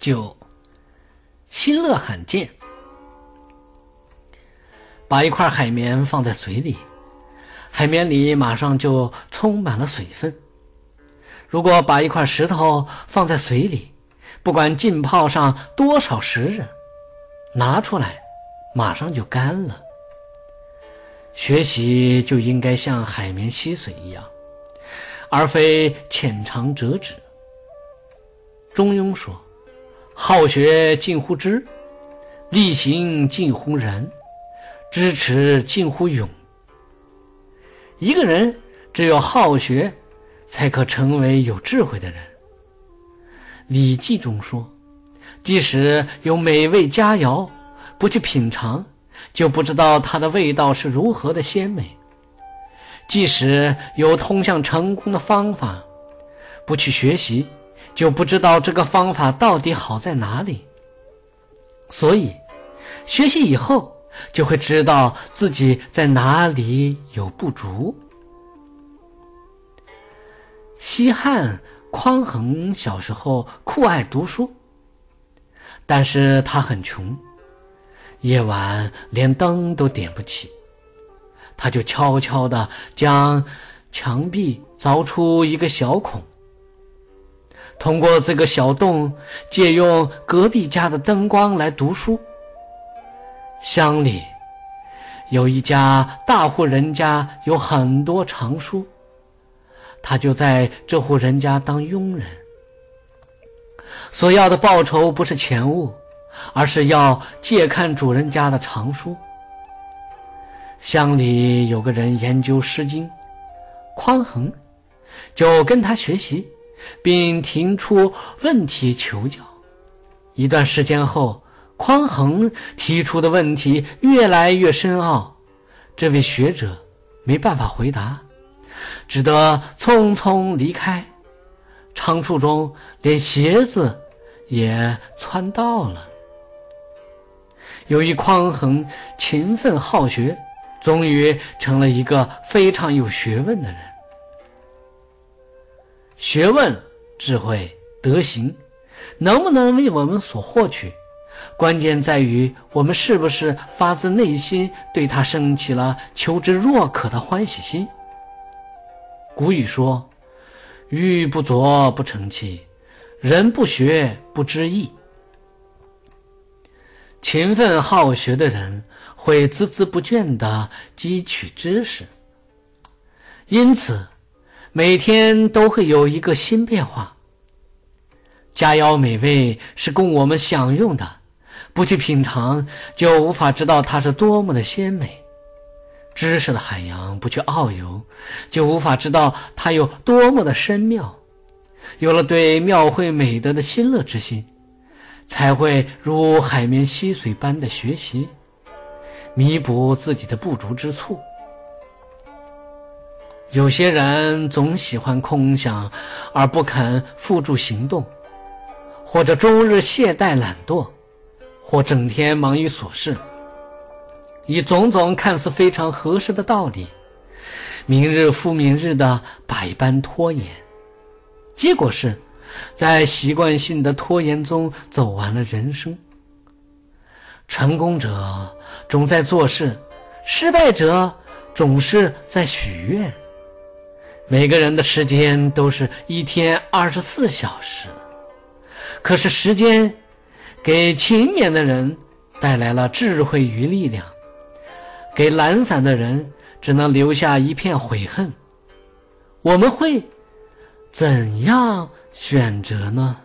九，新乐罕见。把一块海绵放在水里，海绵里马上就充满了水分。如果把一块石头放在水里，不管浸泡上多少时日，拿出来马上就干了。学习就应该像海绵吸水一样，而非浅尝辄止。中庸说：“好学近乎知，力行近乎仁。”知耻近乎勇。一个人只有好学，才可成为有智慧的人。《礼记》中说：“即使有美味佳肴，不去品尝，就不知道它的味道是如何的鲜美；即使有通向成功的方法，不去学习，就不知道这个方法到底好在哪里。”所以，学习以后。就会知道自己在哪里有不足。西汉匡衡小时候酷爱读书，但是他很穷，夜晚连灯都点不起，他就悄悄地将墙壁凿出一个小孔，通过这个小洞，借用隔壁家的灯光来读书。乡里有一家大户人家，有很多藏书，他就在这户人家当佣人。所要的报酬不是钱物，而是要借看主人家的藏书。乡里有个人研究《诗经》，匡衡就跟他学习，并提出问题求教。一段时间后。匡衡提出的问题越来越深奥，这位学者没办法回答，只得匆匆离开。仓促中连鞋子也穿到了。由于匡衡勤奋好学，终于成了一个非常有学问的人。学问、智慧、德行，能不能为我们所获取？关键在于我们是不是发自内心对他升起了求知若渴的欢喜心。古语说：“玉不琢不成器，人不学不知义。”勤奋好学的人会孜孜不倦地汲取知识，因此每天都会有一个新变化。佳肴美味是供我们享用的。不去品尝，就无法知道它是多么的鲜美；知识的海洋不去遨游，就无法知道它有多么的深妙。有了对庙会美德的心乐之心，才会如海绵吸水般的学习，弥补自己的不足之处。有些人总喜欢空想，而不肯付诸行动，或者终日懈怠懒惰。或整天忙于琐事，以种种看似非常合适的道理，明日复明日的百般拖延，结果是，在习惯性的拖延中走完了人生。成功者总在做事，失败者总是在许愿。每个人的时间都是一天二十四小时，可是时间。给勤勉的人带来了智慧与力量，给懒散的人只能留下一片悔恨。我们会怎样选择呢？